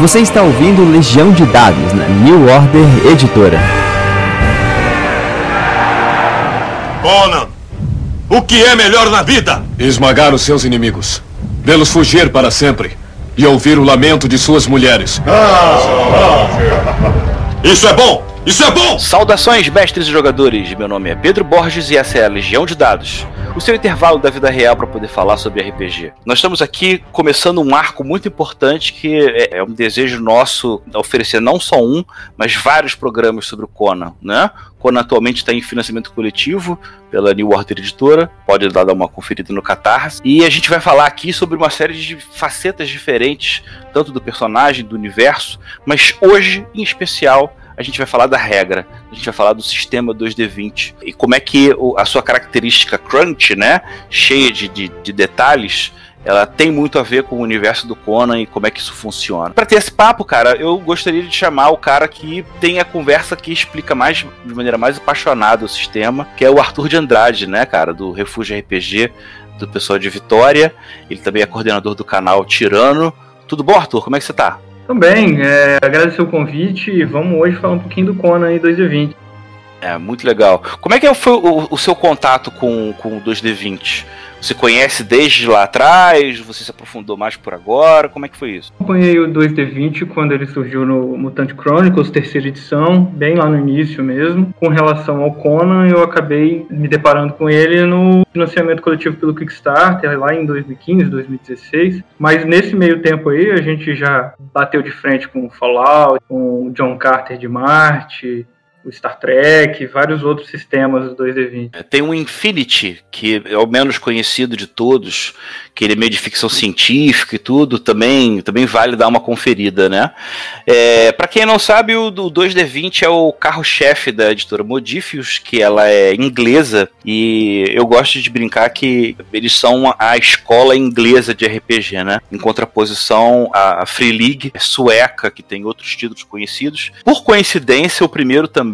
Você está ouvindo Legião de Dados na New Order Editora. Conan, o que é melhor na vida? Esmagar os seus inimigos, vê-los fugir para sempre e ouvir o lamento de suas mulheres. Isso é bom! Isso é bom! Saudações, mestres e jogadores! Meu nome é Pedro Borges e essa é a Legião de Dados, o seu intervalo da vida real para poder falar sobre RPG. Nós estamos aqui começando um arco muito importante que é, é um desejo nosso oferecer não só um, mas vários programas sobre o Conan, né? Conan atualmente está em financiamento coletivo pela New Order Editora, pode dar uma conferida no Catarse. E a gente vai falar aqui sobre uma série de facetas diferentes, tanto do personagem, do universo, mas hoje, em especial, a gente vai falar da regra, a gente vai falar do sistema 2D20 e como é que a sua característica crunch, né, cheia de, de, de detalhes, ela tem muito a ver com o universo do Conan e como é que isso funciona. Para ter esse papo, cara, eu gostaria de chamar o cara que tem a conversa que explica mais de maneira mais apaixonada o sistema, que é o Arthur de Andrade, né, cara, do Refúgio RPG, do pessoal de Vitória. Ele também é coordenador do canal Tirano. Tudo bom, Arthur? Como é que você tá? Também, é, agradecer o convite e vamos hoje falar um pouquinho do Conan em 2D20. É, muito legal. Como é que foi o, o seu contato com, com o 2D20? Você conhece desde lá atrás? Você se aprofundou mais por agora? Como é que foi isso? Acompanhei o 2D20 quando ele surgiu no Mutant Chronicles, terceira edição, bem lá no início mesmo. Com relação ao Conan, eu acabei me deparando com ele no financiamento coletivo pelo Kickstarter, lá em 2015, 2016. Mas nesse meio tempo aí, a gente já bateu de frente com Fallout, com John Carter de Marte, o Star Trek, vários outros sistemas do 2D20. É, tem o Infinity, que é o menos conhecido de todos, que ele é meio de ficção científica e tudo, também, também vale dar uma conferida, né? É, para quem não sabe, o, o 2D20 é o carro-chefe da editora Modifius, que ela é inglesa, e eu gosto de brincar que eles são a escola inglesa de RPG, né? Em contraposição à Free League sueca, que tem outros títulos conhecidos. Por coincidência, o primeiro também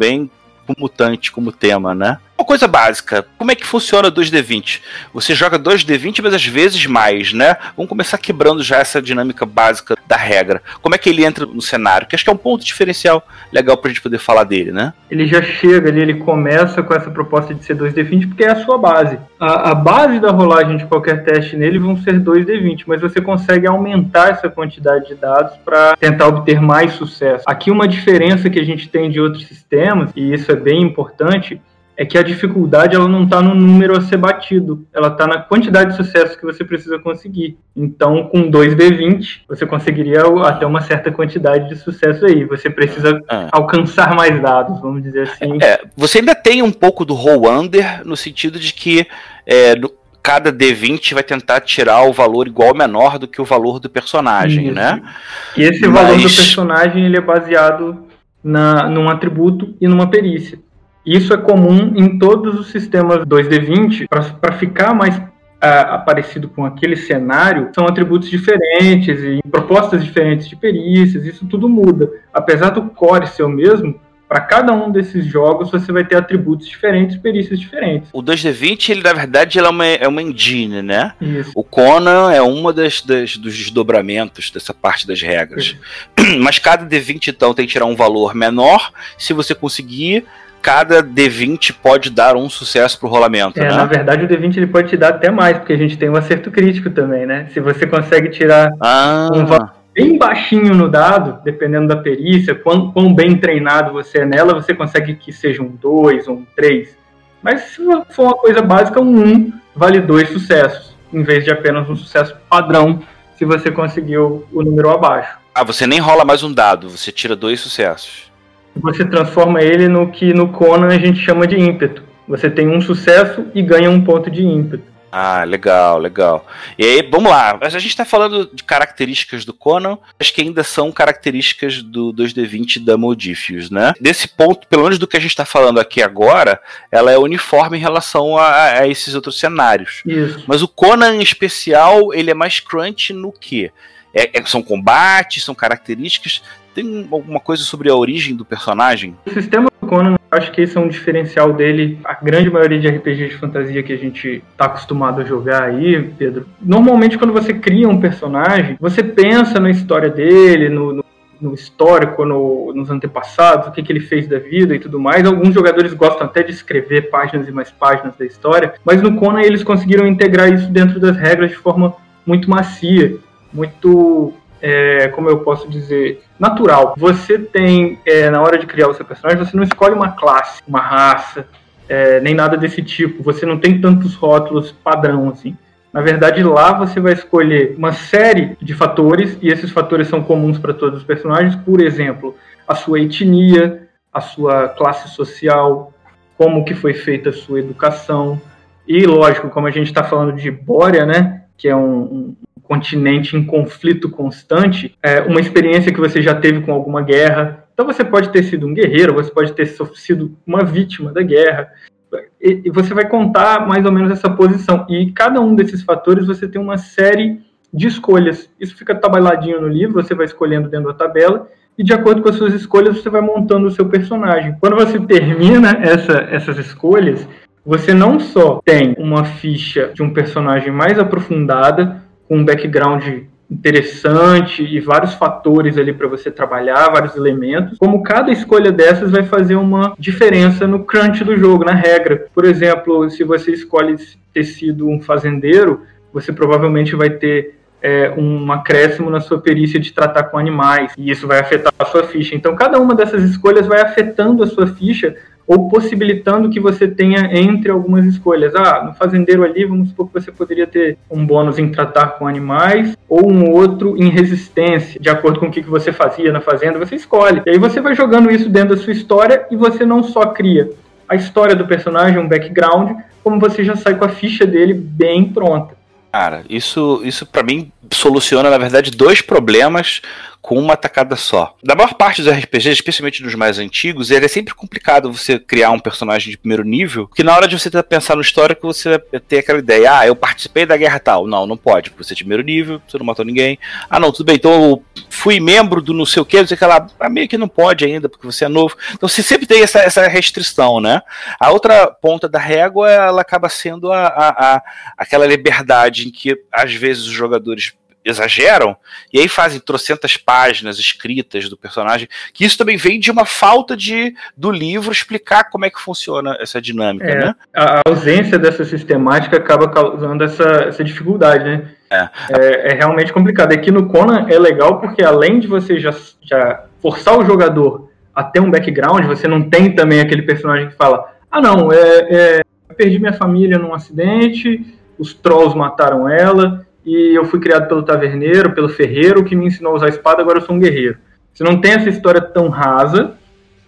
com mutante como tema, né? Uma coisa básica, como é que funciona 2D20? Você joga 2D20, mas às vezes mais, né? Vamos começar quebrando já essa dinâmica básica da regra. Como é que ele entra no cenário? Que acho que é um ponto diferencial legal pra gente poder falar dele, né? Ele já chega ali, ele começa com essa proposta de ser 2D20 porque é a sua base. A, a base da rolagem de qualquer teste nele vão ser 2D20, mas você consegue aumentar essa quantidade de dados para tentar obter mais sucesso. Aqui uma diferença que a gente tem de outros sistemas, e isso é bem importante, é que a dificuldade ela não está no número a ser batido, ela está na quantidade de sucesso que você precisa conseguir. Então, com 2D20, você conseguiria até uma certa quantidade de sucesso aí. Você precisa ah. alcançar mais dados, vamos dizer assim. É, você ainda tem um pouco do roll under, no sentido de que é, no, cada D20 vai tentar tirar o valor igual ou menor do que o valor do personagem, Isso. né? E esse Mas... valor do personagem ele é baseado na, num atributo e numa perícia. Isso é comum em todos os sistemas 2D20 para ficar mais uh, parecido com aquele cenário, são atributos diferentes e propostas diferentes de perícias, isso tudo muda. Apesar do core ser o mesmo, para cada um desses jogos você vai ter atributos diferentes, perícias diferentes. O 2D20, ele na verdade ele é, uma, é uma engine, né? Isso. O Conan é uma das, das, dos desdobramentos dessa parte das regras. Isso. Mas cada D20 então tem que tirar um valor menor se você conseguir cada D20 pode dar um sucesso pro rolamento, é, né? Na verdade, o D20 ele pode te dar até mais, porque a gente tem um acerto crítico também, né? Se você consegue tirar ah. um valor bem baixinho no dado, dependendo da perícia, quão, quão bem treinado você é nela, você consegue que seja um 2 ou um 3. Mas se for uma coisa básica, um 1 vale dois sucessos, em vez de apenas um sucesso padrão, se você conseguiu o número abaixo. Ah, você nem rola mais um dado, você tira dois sucessos você transforma ele no que no Conan a gente chama de ímpeto. Você tem um sucesso e ganha um ponto de ímpeto. Ah, legal, legal. E aí, vamos lá. A gente está falando de características do Conan, acho que ainda são características do 2D20 da Modifius, né? Desse ponto, pelo menos do que a gente está falando aqui agora, ela é uniforme em relação a, a esses outros cenários. Isso. Mas o Conan em especial, ele é mais crunch no quê? É, é, são combates, são características. Tem alguma coisa sobre a origem do personagem? O sistema do Conan, acho que esse é um diferencial dele. A grande maioria de RPGs de fantasia que a gente tá acostumado a jogar aí, Pedro. Normalmente, quando você cria um personagem, você pensa na história dele, no, no no histórico, no, nos antepassados, o que, que ele fez da vida e tudo mais. Alguns jogadores gostam até de escrever páginas e mais páginas da história, mas no Conan eles conseguiram integrar isso dentro das regras de forma muito macia, muito, é, como eu posso dizer, natural. Você tem, é, na hora de criar o seu personagem, você não escolhe uma classe, uma raça, é, nem nada desse tipo. Você não tem tantos rótulos padrão assim. Na verdade, lá você vai escolher uma série de fatores, e esses fatores são comuns para todos os personagens, por exemplo, a sua etnia, a sua classe social, como que foi feita a sua educação, e lógico, como a gente está falando de Bória, né, que é um, um continente em conflito constante, é uma experiência que você já teve com alguma guerra. Então você pode ter sido um guerreiro, você pode ter sido uma vítima da guerra, e, você vai contar mais ou menos essa posição. E cada um desses fatores você tem uma série de escolhas. Isso fica tabeladinho no livro, você vai escolhendo dentro da tabela, e de acordo com as suas escolhas você vai montando o seu personagem. Quando você termina essa, essas escolhas, você não só tem uma ficha de um personagem mais aprofundada, com um background interessante e vários fatores ali para você trabalhar, vários elementos. Como cada escolha dessas vai fazer uma diferença no crunch do jogo, na regra. Por exemplo, se você escolhe ter sido um fazendeiro, você provavelmente vai ter é, um acréscimo na sua perícia de tratar com animais, e isso vai afetar a sua ficha. Então, cada uma dessas escolhas vai afetando a sua ficha ou possibilitando que você tenha entre algumas escolhas. Ah, no fazendeiro ali, vamos supor que você poderia ter um bônus em tratar com animais ou um outro em resistência, de acordo com o que você fazia na fazenda, você escolhe. E aí você vai jogando isso dentro da sua história e você não só cria a história do personagem, um background, como você já sai com a ficha dele bem pronta. Cara, isso, isso para mim soluciona, na verdade, dois problemas com uma tacada só. Da maior parte dos RPGs, especialmente dos mais antigos, ele é sempre complicado você criar um personagem de primeiro nível, que na hora de você pensar no histórico, você tem aquela ideia, ah, eu participei da guerra tal. Não, não pode, porque você é de primeiro nível, você não matou ninguém. Ah, não, tudo bem, então eu fui membro do não sei o que, não sei o que lá. Ah, meio que não pode ainda, porque você é novo. Então você sempre tem essa, essa restrição, né? A outra ponta da régua, ela acaba sendo a, a, a aquela liberdade em que, às vezes, os jogadores exageram, e aí fazem trocentas páginas escritas do personagem, que isso também vem de uma falta de do livro explicar como é que funciona essa dinâmica, é, né? A ausência dessa sistemática acaba causando essa, essa dificuldade, né? É. é. É, realmente complicado. Aqui no Conan é legal porque além de você já, já forçar o jogador a ter um background, você não tem também aquele personagem que fala, ah não, é, é perdi minha família num acidente, os trolls mataram ela, e eu fui criado pelo taverneiro, pelo ferreiro, que me ensinou a usar espada, agora eu sou um guerreiro. Você não tem essa história tão rasa,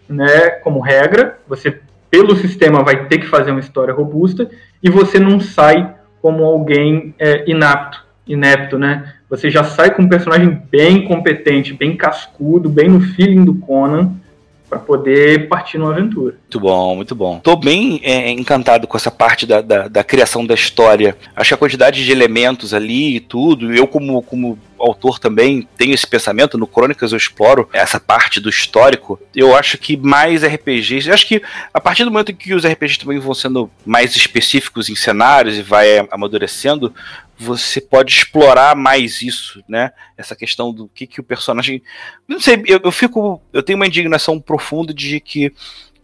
né, como regra, você, pelo sistema, vai ter que fazer uma história robusta, e você não sai como alguém é, inapto, inepto, né? Você já sai com um personagem bem competente, bem cascudo, bem no feeling do Conan, para poder partir numa aventura. Muito bom, muito bom. Tô bem é, encantado com essa parte da, da, da, criação da história. Acho que a quantidade de elementos ali e tudo, eu como, como autor também tenho esse pensamento, no Crônicas eu exploro essa parte do histórico. Eu acho que mais RPGs, eu acho que a partir do momento que os RPGs também vão sendo mais específicos em cenários e vai amadurecendo, você pode explorar mais isso, né? Essa questão do que, que o personagem. Não sei, eu, eu fico. Eu tenho uma indignação profunda de que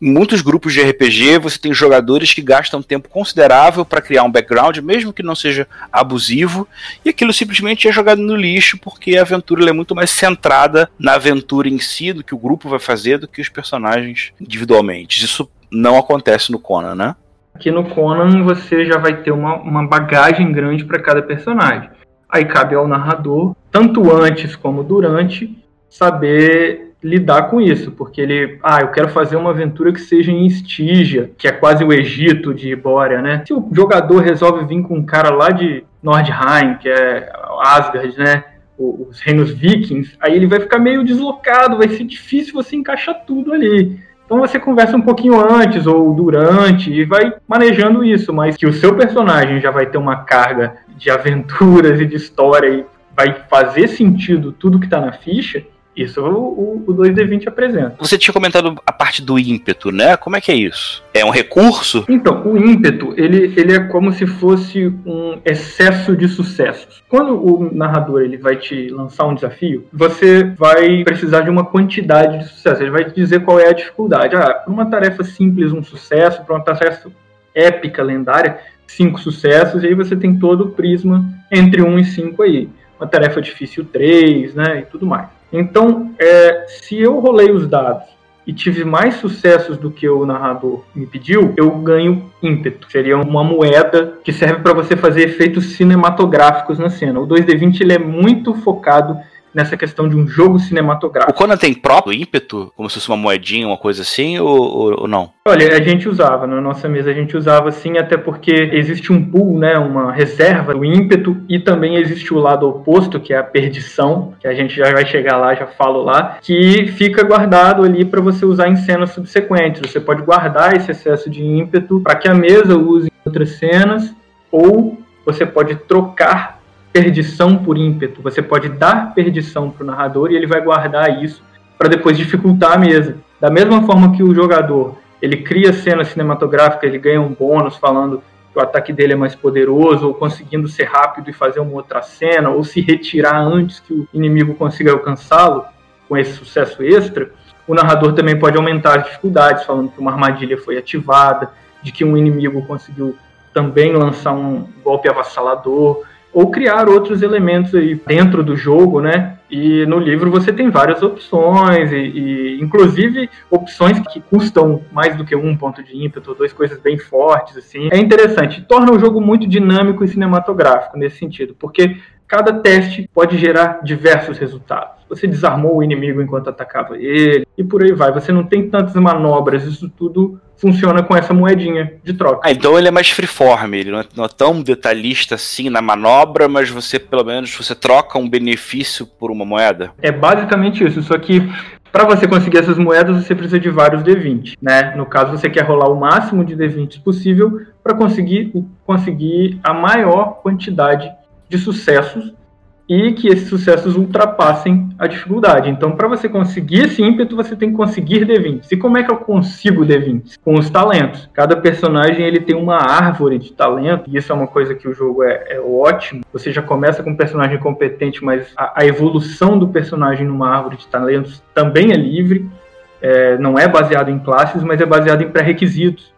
em muitos grupos de RPG você tem jogadores que gastam tempo considerável para criar um background, mesmo que não seja abusivo, e aquilo simplesmente é jogado no lixo porque a aventura é muito mais centrada na aventura em si, do que o grupo vai fazer, do que os personagens individualmente. Isso não acontece no Conan, né? Aqui no Conan você já vai ter uma, uma bagagem grande para cada personagem. Aí cabe ao narrador, tanto antes como durante, saber lidar com isso, porque ele, ah, eu quero fazer uma aventura que seja em Estígia, que é quase o Egito de Bória, né? Se o jogador resolve vir com um cara lá de Nordheim, que é Asgard, né? Os reinos vikings, aí ele vai ficar meio deslocado, vai ser difícil você encaixar tudo ali. Então você conversa um pouquinho antes ou durante e vai manejando isso, mas que o seu personagem já vai ter uma carga de aventuras e de história e vai fazer sentido tudo que está na ficha, Isso o, o, 2D20 apresenta. Você tinha comentado a parte do ímpeto, né? Como é que é isso? É um recurso? Então, o ímpeto, ele, ele é como se fosse um excesso de sucessos. Quando o narrador ele vai te lançar um desafio, você vai precisar de uma quantidade de sucesso. Ele vai te dizer qual é a dificuldade. Ah, para uma tarefa simples, um sucesso. Para uma tarefa épica, lendária, cinco sucessos. E aí você tem todo o prisma entre um e cinco aí. Uma tarefa difícil, três, né? E tudo mais. Então, é, se eu rolei os dados e tive mais sucessos do que o narrador me pediu, eu ganho ímpeto. Seria uma moeda que serve para você fazer efeitos cinematográficos na cena. O 2D20 ele é muito focado nessa questão de um jogo cinematográfico. O Conan tem próprio ímpeto, como se fosse uma moedinha, uma coisa assim, ou, ou, não? Olha, a gente usava, na nossa mesa a gente usava sim, até porque existe um pool, né, uma reserva do ímpeto, e também existe o lado oposto, que é a perdição, que a gente já vai chegar lá, já falo lá, que fica guardado ali para você usar em cenas subsequentes. Você pode guardar esse excesso de ímpeto para que a mesa use em outras cenas, ou você pode trocar perdição por ímpeto. Você pode dar perdição para o narrador e ele vai guardar isso para depois dificultar a mesa. Da mesma forma que o jogador ele cria cena cinematográfica, ele ganha um bônus falando que o ataque dele é mais poderoso, ou conseguindo ser rápido e fazer uma outra cena, ou se retirar antes que o inimigo consiga alcançá-lo com esse sucesso extra. O narrador também pode aumentar as dificuldades, falando que uma armadilha foi ativada, de que um inimigo conseguiu também lançar um golpe avassalador, ou criar outros elementos aí dentro do jogo, né? E no livro você tem várias opções, e, e, inclusive opções que custam mais do que um ponto de ímpeto, duas coisas bem fortes, assim. É interessante, torna o jogo muito dinâmico e cinematográfico nesse sentido, porque cada teste pode gerar diversos resultados. Você desarmou o inimigo enquanto atacava ele, e por aí vai. Você não tem tantas manobras, isso tudo funciona com essa moedinha de troca. Ah, então ele é mais freeform, ele não é, não é, tão detalhista assim na manobra, mas você pelo menos você troca um benefício por uma moeda? É basicamente isso, só que para você conseguir essas moedas você precisa de vários D20, né? No caso você quer rolar o máximo de D20 possível para conseguir conseguir a maior quantidade de sucessos e que esses sucessos ultrapassem a dificuldade. Então, para você conseguir esse ímpeto, você tem que conseguir D20. E como é que eu consigo D20? Com os talentos. Cada personagem ele tem uma árvore de talento, e isso é uma coisa que o jogo é, é ótimo. Você já começa com um personagem competente, mas a, a, evolução do personagem numa árvore de talentos também é livre. É, não é baseado em classes, mas é baseado em pré-requisitos.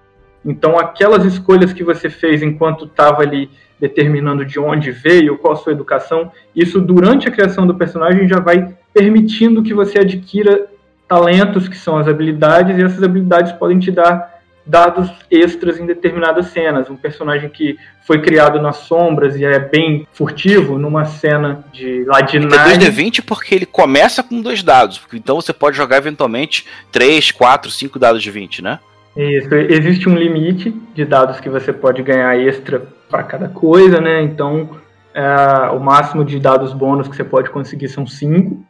Então, aquelas escolhas que você fez enquanto estava ali determinando de onde veio, qual a sua educação, isso durante a criação do personagem já vai permitindo que você adquira talentos, que são as habilidades, e essas habilidades podem te dar dados extras em determinadas cenas. Um personagem que foi criado nas sombras e é bem furtivo, numa cena de ladinagem... Tem 2D20 porque ele começa com dois dados, então você pode jogar eventualmente 3, 4, 5 dados de 20, né? Isso, existe um limite de dados que você pode ganhar extra para cada coisa, né? Então, é, o máximo de dados bônus que você pode conseguir são 5.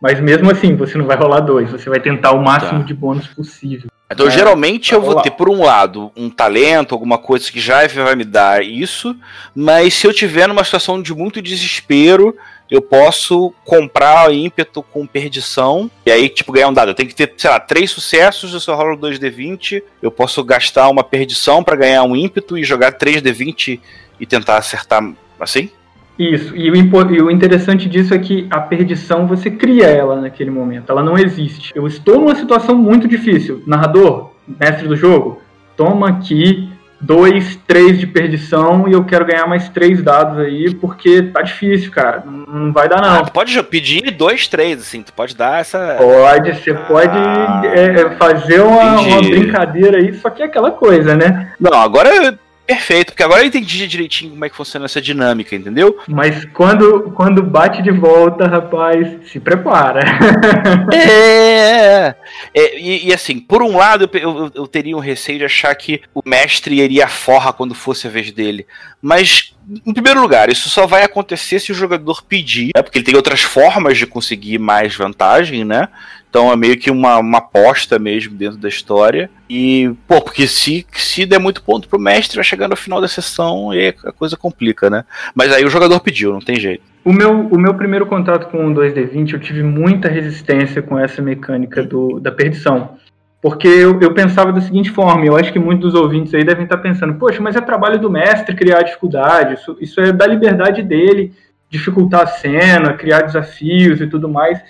Mas mesmo assim, você não vai rolar dois, você vai tentar o máximo tá. de bônus possível. Então, é, geralmente eu vou ter, por um lado, um talento, alguma coisa que já vai me dar isso, mas se eu tiver numa situação de muito desespero, eu posso comprar ímpeto com perdição, e aí, tipo, ganhar um dado. Eu tenho que ter, sei lá, três sucessos, eu só rolo 2d20, eu posso gastar uma perdição para ganhar um ímpeto e jogar 3d20 e tentar acertar assim? Isso, e o, e o, interessante disso é que a perdição você cria ela naquele momento, ela não existe. Eu estou numa situação muito difícil. Narrador, mestre do jogo, toma aqui dois, três de perdição e eu quero ganhar mais três dados aí, porque tá difícil, cara. Não, vai dar, não. Ah, pode pedir dois, três, assim, tu pode dar essa. Pode, você ah, pode é, fazer uma, uma, brincadeira aí, só que é aquela coisa, né? Não, agora Perfeito, porque agora eu entendi direitinho como é que funciona essa dinâmica, entendeu? Mas quando, quando bate de volta, rapaz, se prepara. é, é e, e, assim, por um lado, eu, eu, eu, teria um receio de achar que o mestre iria forra quando fosse a vez dele. Mas, em primeiro lugar, isso só vai acontecer se o jogador pedir, né? Porque ele tem outras formas de conseguir mais vantagem, né? Então é meio que uma, uma aposta mesmo dentro da história. E, pô, porque se, se der muito ponto pro mestre, vai chegar no final da sessão e a coisa complica, né? Mas aí o jogador pediu, não tem jeito. O meu, o meu primeiro contato com o 2D20, eu tive muita resistência com essa mecânica do, da perdição. Porque eu, eu pensava da seguinte forma, eu acho que muitos dos ouvintes aí devem estar pensando, poxa, mas é trabalho do mestre criar dificuldade, isso, isso é da liberdade dele, dificultar a cena, criar desafios e tudo mais.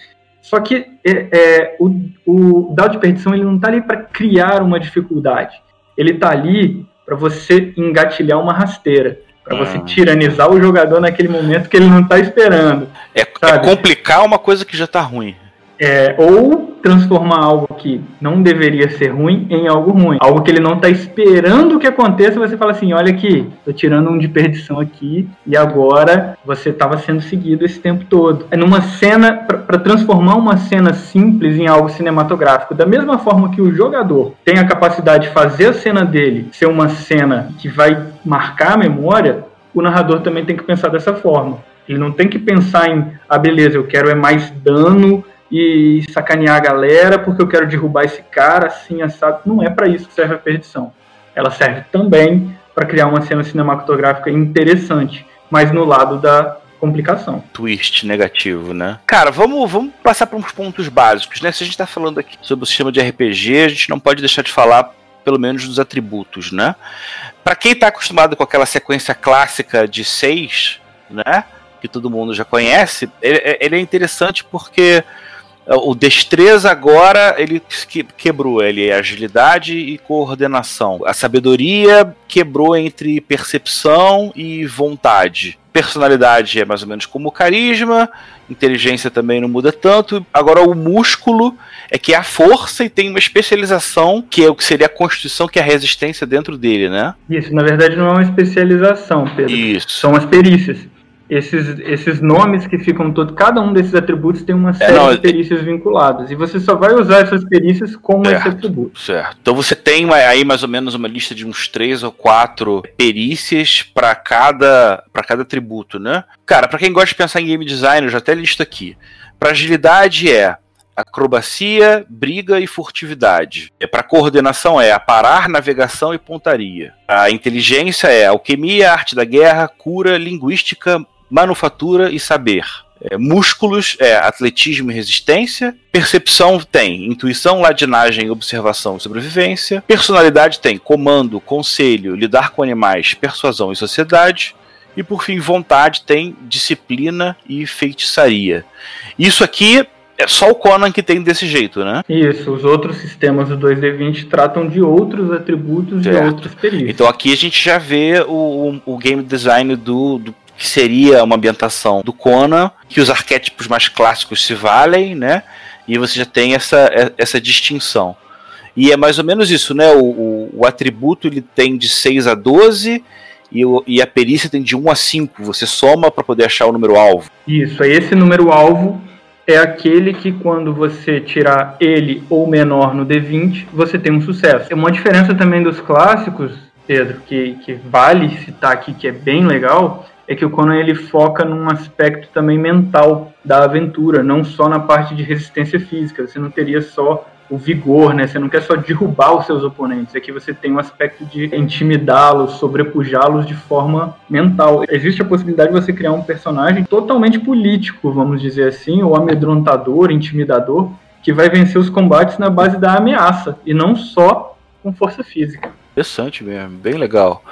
Só que é, é, o, o dado de perdição ele não está ali para criar uma dificuldade, ele está ali para você engatilhar uma rasteira para você ah. tiranizar o jogador naquele momento que ele não está esperando. É, é, complicar uma coisa que já está ruim. É, ou transformar algo que não deveria ser ruim em algo ruim. Algo que ele não está esperando que aconteça, você fala assim: olha aqui, tô tirando um de perdição aqui, e agora você estava sendo seguido esse tempo todo. É numa cena, para transformar uma cena simples em algo cinematográfico, da mesma forma que o jogador tem a capacidade de fazer a cena dele ser uma cena que vai marcar a memória, o narrador também tem que pensar dessa forma. Ele não tem que pensar em, ah, beleza, eu quero é mais dano e sacanear a galera porque eu quero derrubar esse cara, assim, assado. Não é para isso que serve a perdição. Ela serve também para criar uma cena cinematográfica interessante, mas no lado da complicação. Twist negativo, né? Cara, vamos, vamos passar para uns pontos básicos, né? Se a gente está falando aqui sobre o sistema de RPG, a gente não pode deixar de falar pelo menos dos atributos, né? Para quem está acostumado com aquela sequência clássica de seis, né? Que todo mundo já conhece, ele, ele é interessante porque o destreza agora ele quebrou, ele é agilidade e coordenação. A sabedoria quebrou entre percepção e vontade. Personalidade é mais ou menos como o carisma, inteligência também não muda tanto. Agora o músculo é que é a força e tem uma especialização que é o que seria a constituição, que é a resistência dentro dele, né? Isso, na verdade não é uma especialização, Pedro. Isso. São as perícias esses, esses nomes que ficam todos, cada um desses atributos tem uma é, série é, não, de perícias vinculadas. E você só vai usar essas perícias com certo, esse atributo. Certo. Então você tem aí mais ou menos uma lista de uns três ou quatro perícias para cada para cada atributo, né? Cara, para quem gosta de pensar em game design, eu já até listo aqui. Para agilidade é acrobacia, briga e furtividade. É para coordenação é aparar, navegação e pontaria. A inteligência é alquimia, arte da guerra, cura, linguística, manufatura e saber. É, músculos é atletismo e resistência. Percepção tem intuição, ladinagem, observação e sobrevivência. Personalidade tem comando, conselho, lidar com animais, persuasão e sociedade. E por fim, vontade tem disciplina e feitiçaria. Isso aqui é só o Conan que tem desse jeito, né? Isso, os outros sistemas do 2D20 tratam de outros atributos certo. e outros períodos. Então aqui a gente já vê o, o, o game design do, do que seria uma ambientação do Conan, que os arquétipos mais clássicos se valem, né? E você já tem essa, essa distinção. E é mais ou menos isso, né? O, o, o atributo ele tem de 6 a 12 e, o, e a perícia tem de 1 a 5. Você soma para poder achar o número alvo. Isso, aí esse número alvo é aquele que quando você tirar ele ou menor no D20, você tem um sucesso. É uma diferença também dos clássicos, Pedro, que, que vale citar aqui, que é bem legal, é que o Conan ele foca num aspecto também mental da aventura, não só na parte de resistência física. Você não teria só o vigor, né? Você não quer só derrubar os seus oponentes, aqui você tem um aspecto de intimidá-los, sobrepujá-los de forma mental. Existe a possibilidade de você criar um personagem totalmente político, vamos dizer assim, ou amedrontador, intimidador, que vai vencer os combates na base da ameaça e não só com força física. Interessante mesmo, bem legal.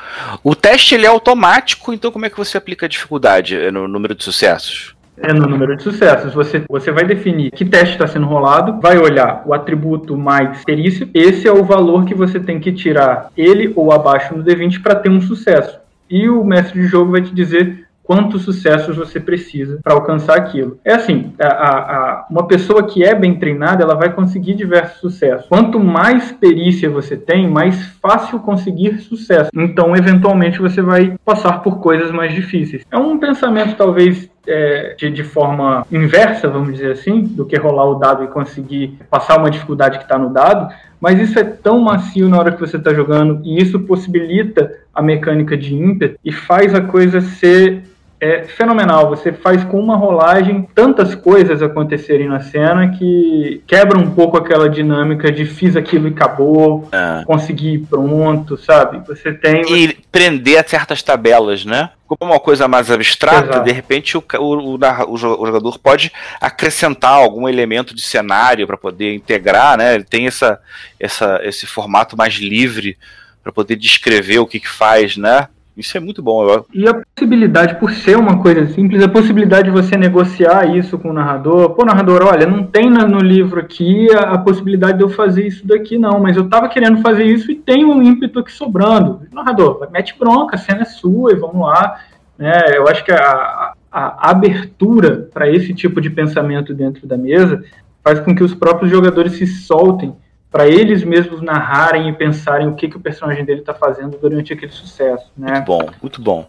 O teste ele é automático, então como é que você aplica a dificuldade é no número de sucessos? É no número de sucessos. Você, você vai definir que teste está sendo rolado, vai olhar o atributo mais perícia. Esse é o valor que você tem que tirar ele ou abaixo no D20 para ter um sucesso. E o mestre de jogo vai te dizer quantos sucessos você precisa para alcançar aquilo. É assim, a, a, uma pessoa que é bem treinada, ela vai conseguir diversos sucessos. Quanto mais perícia você tem, mais fácil conseguir sucesso. Então, eventualmente, você vai passar por coisas mais difíceis. É um pensamento talvez é, de, de, forma inversa, vamos dizer assim, do que rolar o dado e conseguir passar uma dificuldade que está no dado, mas isso é tão macio na hora que você está jogando e isso possibilita a mecânica de ímpeto e faz a coisa ser é fenomenal. Você faz com uma rolagem tantas coisas acontecerem na cena que quebra um pouco aquela dinâmica de fiz aquilo e acabou, é. consegui pronto, sabe? Você tem. E prender a certas tabelas, né? Como uma coisa mais abstrata, Exato. de repente o, o, o, jogador pode acrescentar algum elemento de cenário para poder integrar, né? Ele tem essa, essa, esse formato mais livre para poder descrever o que, que faz, né? Isso é muito bom. Eu... E a possibilidade, por ser uma coisa simples, a possibilidade de você negociar isso com o narrador. Pô, narrador, olha, não tem no livro aqui a, a possibilidade de eu fazer isso daqui, não, mas eu tava querendo fazer isso e tem um ímpeto aqui sobrando. Narrador, mete bronca, a cena é sua e vamos lá. Né? Eu acho que a, a, a abertura para esse tipo de pensamento dentro da mesa faz com que os próprios jogadores se soltem para eles mesmos narrarem e pensarem o que, que o personagem dele está fazendo durante aquele sucesso, né? Muito bom, muito bom.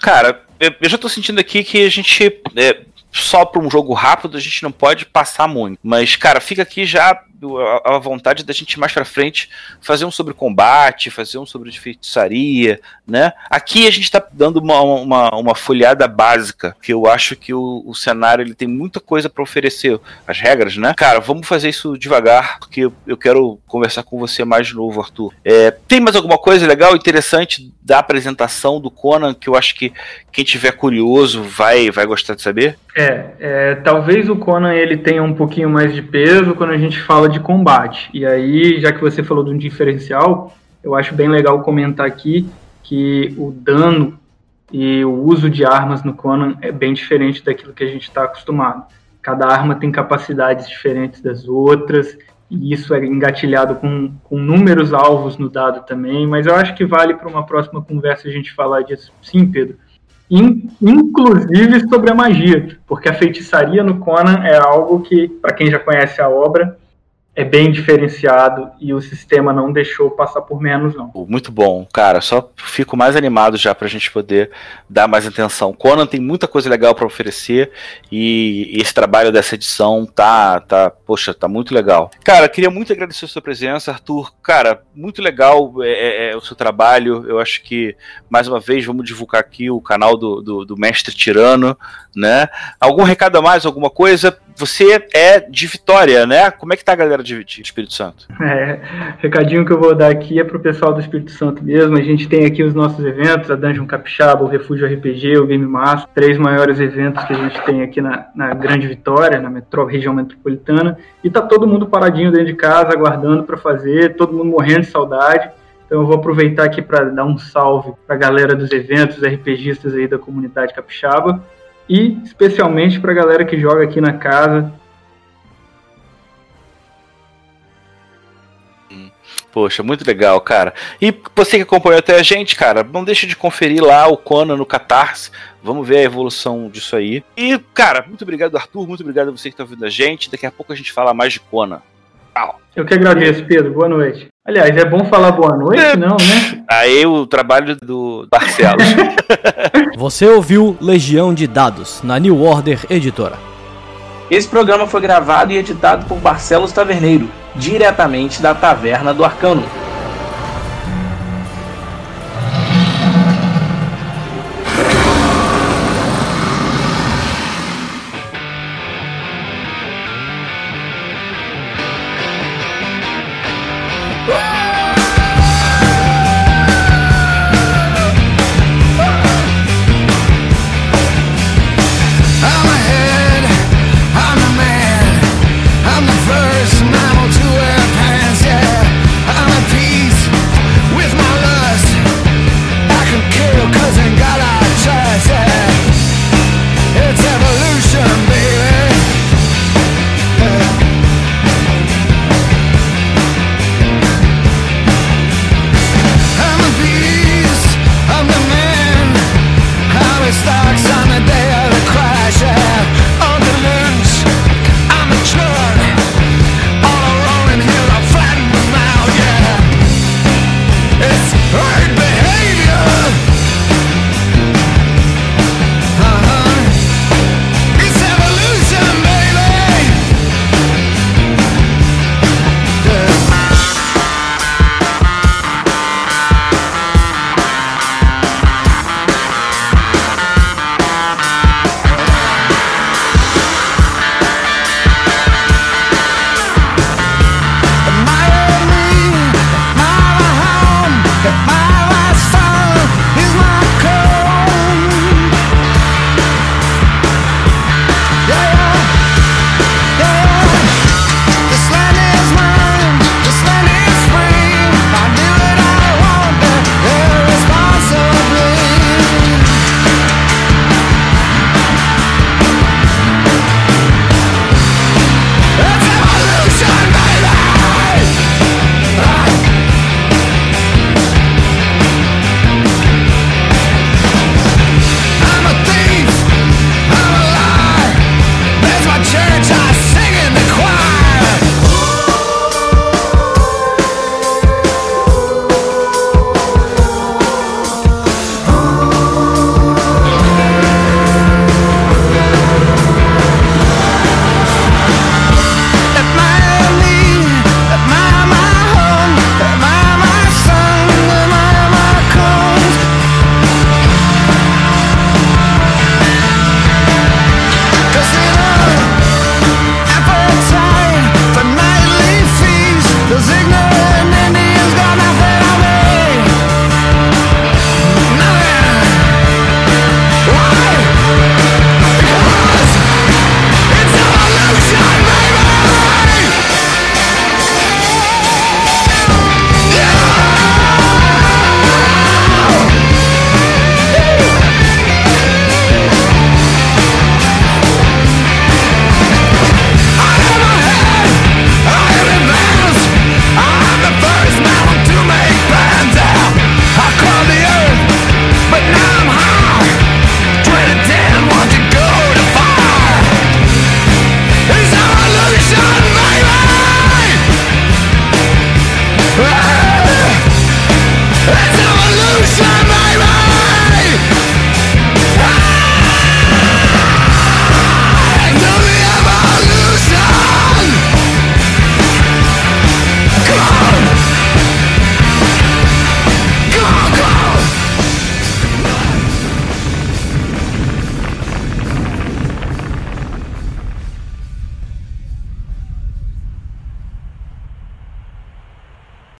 Cara, eu, já estou sentindo aqui que a gente é, só para um jogo rápido a gente não pode passar muito, mas cara, fica aqui já a vontade da gente mais para frente fazer um sobre combate, fazer um sobre feitiçaria, né? Aqui a gente está dando uma, uma, uma, folhada básica, que eu acho que o, o cenário ele tem muita coisa para oferecer, as regras, né? Cara, vamos fazer isso devagar, porque eu quero conversar com você mais de novo, Arthur. É, tem mais alguma coisa legal, interessante da apresentação do Conan que eu acho que quem tiver curioso vai, vai gostar de saber? É, é talvez o Conan ele tenha um pouquinho mais de peso quando a gente fala de combate. E aí, já que você falou de um diferencial, eu acho bem legal comentar aqui que o dano e o uso de armas no Conan é bem diferente daquilo que a gente está acostumado. Cada arma tem capacidades diferentes das outras, e isso é engatilhado com, com números alvos no dado também, mas eu acho que vale para uma próxima conversa a gente falar disso. Sim, Pedro. In, inclusive sobre a magia, porque a feitiçaria no Conan é algo que, para quem já conhece a obra, é bem diferenciado e o sistema não deixou passar por menos, não. Muito bom, cara. Só fico mais animado já pra gente poder dar mais atenção. Conan tem muita coisa legal para oferecer e esse trabalho dessa edição tá, tá, poxa, tá muito legal. Cara, queria muito agradecer a sua presença, Arthur. Cara, muito legal é, é, é o seu trabalho. Eu acho que, mais uma vez, vamos divulgar aqui o canal do, do, do Mestre Tirano, né? Algum recado a mais, alguma coisa? Você é de Vitória, né? Como é que tá a galera de, de Espírito Santo? É, recadinho que eu vou dar aqui é pro pessoal do Espírito Santo mesmo. A gente tem aqui os nossos eventos, a Dungeon Capixaba, o Refúgio RPG, o Game Master, três maiores eventos que a gente tem aqui na, na Grande Vitória, na metro, região metropolitana. E tá todo mundo paradinho dentro de casa, aguardando para fazer, todo mundo morrendo de saudade. Então eu vou aproveitar aqui para dar um salve para a galera dos eventos, RPGistas aí da comunidade capixaba e especialmente para a galera que joga aqui na casa. Poxa, muito legal, cara. E você que acompanhou até a gente, cara, não deixe de conferir lá o Conan no Catarse. Vamos ver a evolução disso aí. E, cara, muito obrigado, Arthur. Muito obrigado a você que está ouvindo a gente. Daqui a pouco a gente fala mais de Conan. Tchau. Eu que agradeço, Pedro. Boa noite. Aliás, é bom falar boa noite, é. não, né? Aí o trabalho do Barcelos. Você ouviu Legião de Dados, na New Order Editora. Esse programa foi gravado e editado por Barcelos Taverneiro, diretamente da Taverna do Arcano.